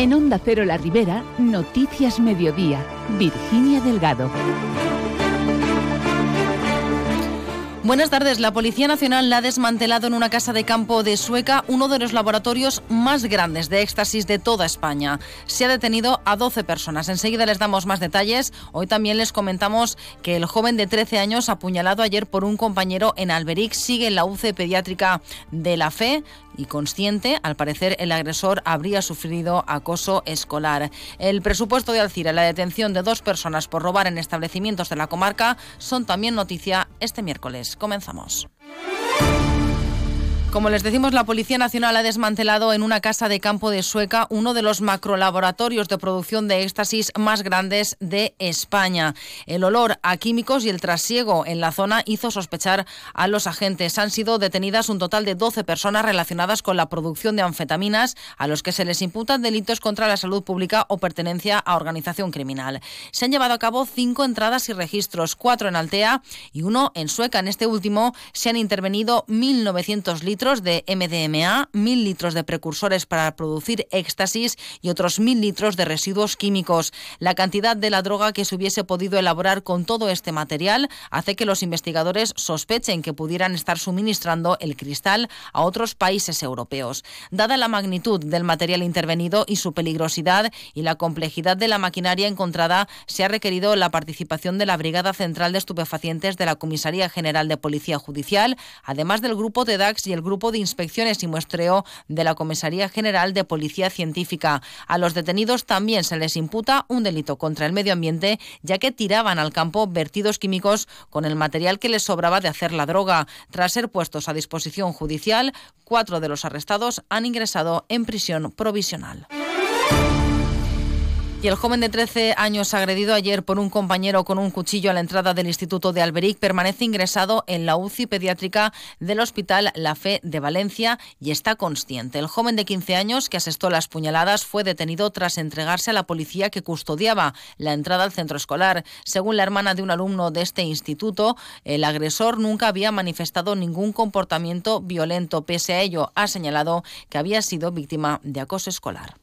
En Onda Cero La Ribera, Noticias Mediodía, Virginia Delgado. Buenas tardes. La Policía Nacional la ha desmantelado en una casa de campo de Sueca, uno de los laboratorios más grandes de éxtasis de toda España. Se ha detenido a 12 personas. Enseguida les damos más detalles. Hoy también les comentamos que el joven de 13 años, apuñalado ayer por un compañero en Alberic, sigue en la UCE pediátrica de la FE y consciente, al parecer el agresor habría sufrido acoso escolar. El presupuesto de Alcira, la detención de dos personas por robar en establecimientos de la comarca, son también noticia este miércoles. Comenzamos. Como les decimos, la Policía Nacional ha desmantelado en una casa de campo de Sueca uno de los macrolaboratorios de producción de éxtasis más grandes de España. El olor a químicos y el trasiego en la zona hizo sospechar a los agentes. Han sido detenidas un total de 12 personas relacionadas con la producción de anfetaminas, a los que se les imputan delitos contra la salud pública o pertenencia a organización criminal. Se han llevado a cabo cinco entradas y registros, cuatro en Altea y uno en Sueca. En este último se han intervenido 1.900 litros de MDMA, mil litros de precursores para producir éxtasis y otros mil litros de residuos químicos. La cantidad de la droga que se hubiese podido elaborar con todo este material hace que los investigadores sospechen que pudieran estar suministrando el cristal a otros países europeos. Dada la magnitud del material intervenido y su peligrosidad y la complejidad de la maquinaria encontrada, se ha requerido la participación de la Brigada Central de Estupefacientes de la Comisaría General de Policía Judicial, además del grupo TEDAX y el Grupo de Inspecciones y Muestreo de la Comisaría General de Policía Científica. A los detenidos también se les imputa un delito contra el medio ambiente, ya que tiraban al campo vertidos químicos con el material que les sobraba de hacer la droga. Tras ser puestos a disposición judicial, cuatro de los arrestados han ingresado en prisión provisional. Y el joven de 13 años agredido ayer por un compañero con un cuchillo a la entrada del Instituto de Alberic permanece ingresado en la UCI pediátrica del Hospital La Fe de Valencia y está consciente. El joven de 15 años que asestó las puñaladas fue detenido tras entregarse a la policía que custodiaba la entrada al centro escolar. Según la hermana de un alumno de este instituto, el agresor nunca había manifestado ningún comportamiento violento. Pese a ello, ha señalado que había sido víctima de acoso escolar.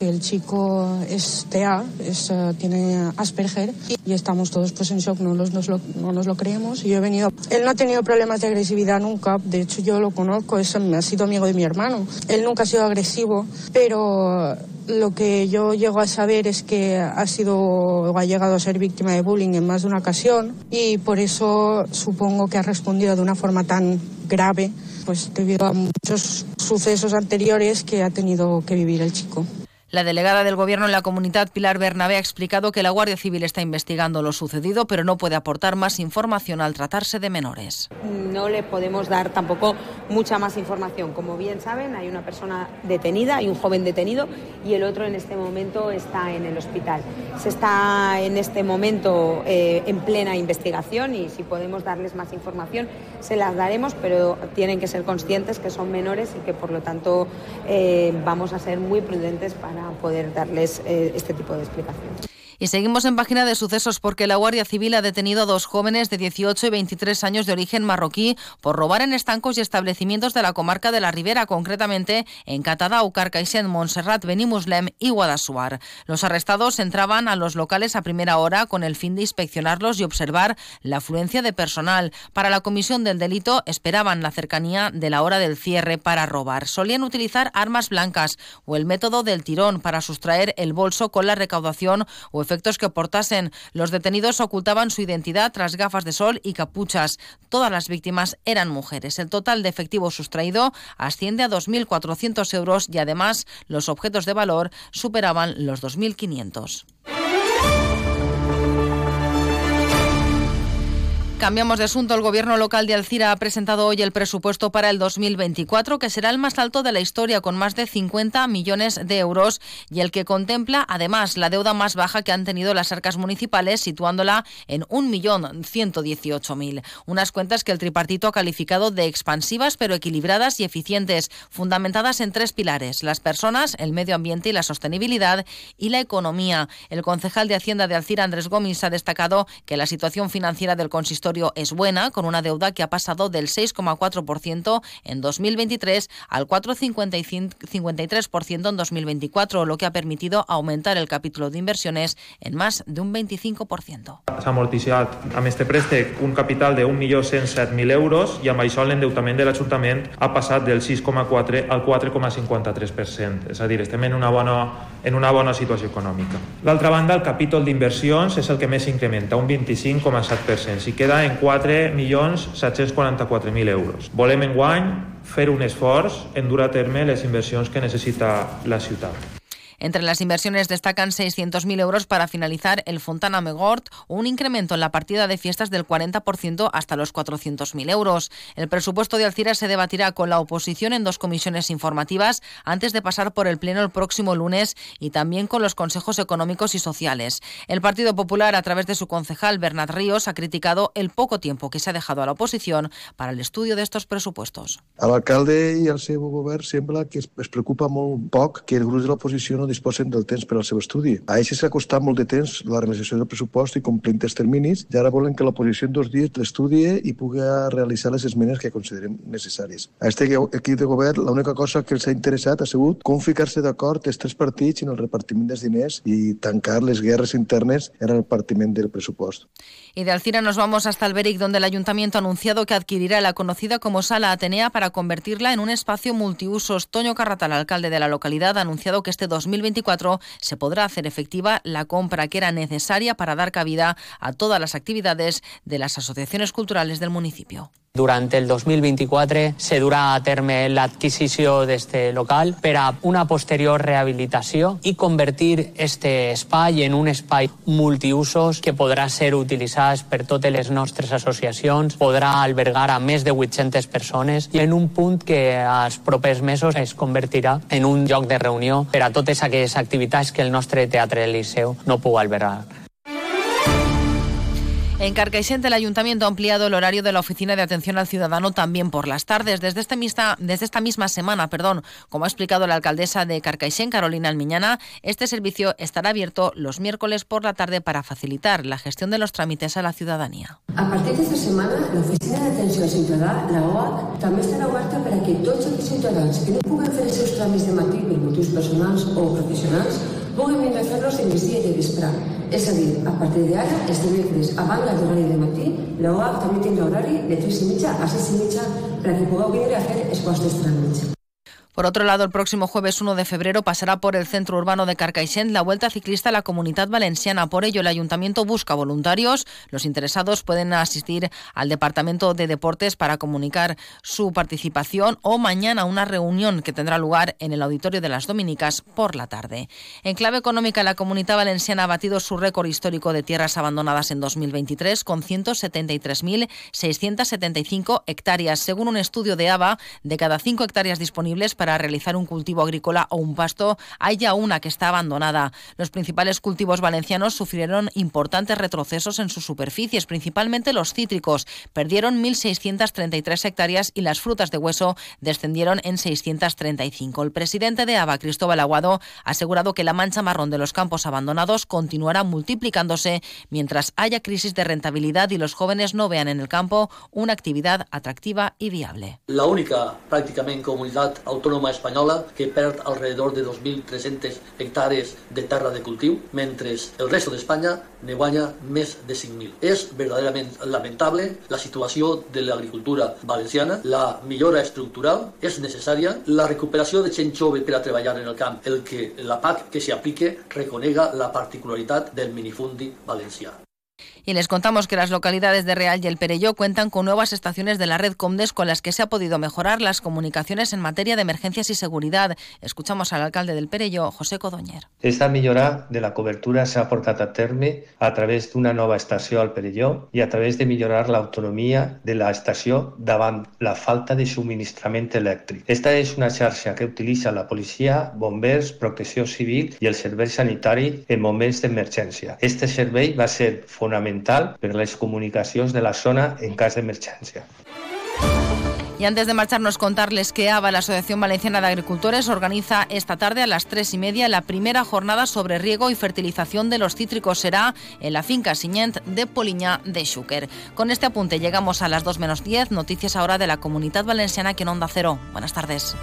El chico es TEA, es, uh, tiene Asperger y estamos todos pues en shock, no, los, nos lo, no nos lo creemos. Yo he venido, él no ha tenido problemas de agresividad nunca, de hecho yo lo conozco, es, ha sido amigo de mi hermano. Él nunca ha sido agresivo, pero lo que yo llego a saber es que ha sido o ha llegado a ser víctima de bullying en más de una ocasión y por eso supongo que ha respondido de una forma tan grave, pues debido a muchos sucesos anteriores que ha tenido que vivir el chico. La delegada del Gobierno en la comunidad, Pilar Bernabé, ha explicado que la Guardia Civil está investigando lo sucedido, pero no puede aportar más información al tratarse de menores. No le podemos dar tampoco mucha más información. Como bien saben, hay una persona detenida, hay un joven detenido y el otro en este momento está en el hospital. Se está en este momento eh, en plena investigación y si podemos darles más información se las daremos, pero tienen que ser conscientes que son menores y que por lo tanto eh, vamos a ser muy prudentes para poder darles eh, este tipo de explicaciones. Y seguimos en página de sucesos porque la Guardia Civil ha detenido a dos jóvenes de 18 y 23 años de origen marroquí por robar en estancos y establecimientos de la comarca de la Ribera, concretamente en Catadau, Carcaixent, Montserrat, Benimuslem y Guadasuar. Los arrestados entraban a los locales a primera hora con el fin de inspeccionarlos y observar la afluencia de personal. Para la comisión del delito esperaban la cercanía de la hora del cierre para robar. Solían utilizar armas blancas o el método del tirón para sustraer el bolso con la recaudación o efectos que portasen. Los detenidos ocultaban su identidad tras gafas de sol y capuchas. Todas las víctimas eran mujeres. El total de efectivo sustraído asciende a 2.400 euros y además los objetos de valor superaban los 2.500. Cambiamos de asunto. El gobierno local de Alcira ha presentado hoy el presupuesto para el 2024, que será el más alto de la historia, con más de 50 millones de euros y el que contempla, además, la deuda más baja que han tenido las arcas municipales, situándola en 1.118.000. Unas cuentas que el tripartito ha calificado de expansivas, pero equilibradas y eficientes, fundamentadas en tres pilares: las personas, el medio ambiente y la sostenibilidad, y la economía. El concejal de Hacienda de Alcira, Andrés Gómez, ha destacado que la situación financiera del consistorio territorio es buena, con una deuda que ha pasado del 6,4% en 2023 al 4,53% en 2024, lo que ha permitido aumentar el capítulo de inversiones en más de un 25%. S'ha amortitzat amb este préstec un capital de 1.107.000 euros i amb això l'endeutament de l'Ajuntament ha passat del 6,4 al 4,53%. És a dir, estem en una bona, en una bona situació econòmica. D'altra banda, el capítol d'inversions és el que més incrementa, un 25,7%. Si queda en 4.744.000 euros. Volem enguany fer un esforç en dur a terme les inversions que necessita la ciutat. Entre las inversiones destacan 600.000 euros para finalizar el Fontana Megort, un incremento en la partida de fiestas del 40% hasta los 400.000 euros. El presupuesto de Alcira se debatirá con la oposición en dos comisiones informativas antes de pasar por el Pleno el próximo lunes y también con los consejos económicos y sociales. El Partido Popular, a través de su concejal Bernat Ríos, ha criticado el poco tiempo que se ha dejado a la oposición para el estudio de estos presupuestos. Al alcalde y al seu govern sembla que preocupa molt que el grup de l'oposició no disposen del temps per al seu estudi. A ells s'ha costat molt de temps la realització del pressupost i complint els terminis i ara volen que l'oposició en dos dies l'estudie i pugui realitzar les esmenes que considerem necessàries. A este equip de govern l'única cosa que els ha interessat ha sigut com ficar-se d'acord els tres partits en el repartiment dels diners i tancar les guerres internes en el repartiment del pressupost. Y de Alcira nos vamos hasta Alberic, donde el ayuntamiento ha anunciado que adquirirá la conocida como Sala Atenea para convertirla en un espacio multiusos. Toño Carratal, alcalde de la localidad, ha anunciado que este 2024 se podrá hacer efectiva la compra que era necesaria para dar cabida a todas las actividades de las asociaciones culturales del municipio. Durant el 2024 se durà a terme l'adquisició d'este local per a una posterior rehabilitació i convertir este espai en un espai multiusos que podrà ser utilitzat per totes les nostres associacions, podrà albergar a més de 800 persones i en un punt que als propers mesos es convertirà en un lloc de reunió per a totes aquelles activitats que el nostre Teatre Liceu no pugui albergar. En Carcaixent, el Ayuntamiento ha ampliado el horario de la Oficina de Atención al Ciudadano también por las tardes. Desde, este desde esta misma semana, perdón, como ha explicado la alcaldesa de Carcaixent, Carolina Almiñana, este servicio estará abierto los miércoles por la tarde para facilitar la gestión de los trámites a la ciudadanía. A partir d'esta setmana, l'Oficina d'Atenció al Ciutadà, la OAC, també estarà oberta per a que tots aquells ciutadans que no puguen fer els tràmits de matí per motius personals o professionals Vou emendazarlos e de para, é saber, a partir de ara, este viernes, a banda do horario de matí, la OAP tamén ten horario de 3 e mecha a 6 e mecha para que podou vir a hacer escoas de estranmecha. Por otro lado, el próximo jueves 1 de febrero pasará por el centro urbano de Carcaixent la Vuelta Ciclista a la Comunidad Valenciana. Por ello, el Ayuntamiento busca voluntarios. Los interesados pueden asistir al Departamento de Deportes para comunicar su participación o mañana una reunión que tendrá lugar en el Auditorio de las Dominicas por la tarde. En clave económica, la Comunidad Valenciana ha batido su récord histórico de tierras abandonadas en 2023 con 173.675 hectáreas. Según un estudio de ABA, de cada 5 hectáreas disponibles para realizar un cultivo agrícola o un pasto, hay ya una que está abandonada. Los principales cultivos valencianos sufrieron importantes retrocesos en sus superficies, principalmente los cítricos. Perdieron 1.633 hectáreas y las frutas de hueso descendieron en 635. El presidente de ABA, Cristóbal Aguado, ha asegurado que la mancha marrón de los campos abandonados continuará multiplicándose mientras haya crisis de rentabilidad y los jóvenes no vean en el campo una actividad atractiva y viable. La única prácticamente comunidad autónoma espanyola que perd alrededor de 2.300 hectàrees de terra de cultiu, mentre el resto d'Espanya ne guanya més de 5.000. És verdaderament lamentable la situació de l'agricultura valenciana, la millora estructural és necessària, la recuperació de gent jove per a treballar en el camp, el que la PAC que s'aplique reconega la particularitat del minifundi valencià. Y les contamos que las localidades de Real y El Perelló cuentan con nuevas estaciones de la red Comdes con las que se ha podido mejorar las comunicaciones en materia de emergencias y seguridad. Escuchamos al alcalde del Perelló, José Codoñer. Esta millora de la cobertura s'ha portat a terme a través d'una nova estació al Perelló i a través de millorar l'autonomia de la estació davant la falta de subministrament elèctric. Esta és una xarxa que utilitza la policia, bombers, protecció civil i el servei sanitari en moments d'emergència. Este servei va ser fonamental per les comunicacions de la zona en cas d'emergència. Y antes de marcharnos, contarles que ABA, la Asociación Valenciana de Agricultores, organiza esta tarde a las tres y media la primera jornada sobre riego y fertilización de los cítricos. Será en la finca Siñent de Poliña de Xúquer. Con este apunte llegamos a las 2 menos 10. Noticias ahora de la Comunidad Valenciana que en Onda Cero. Buenas tardes.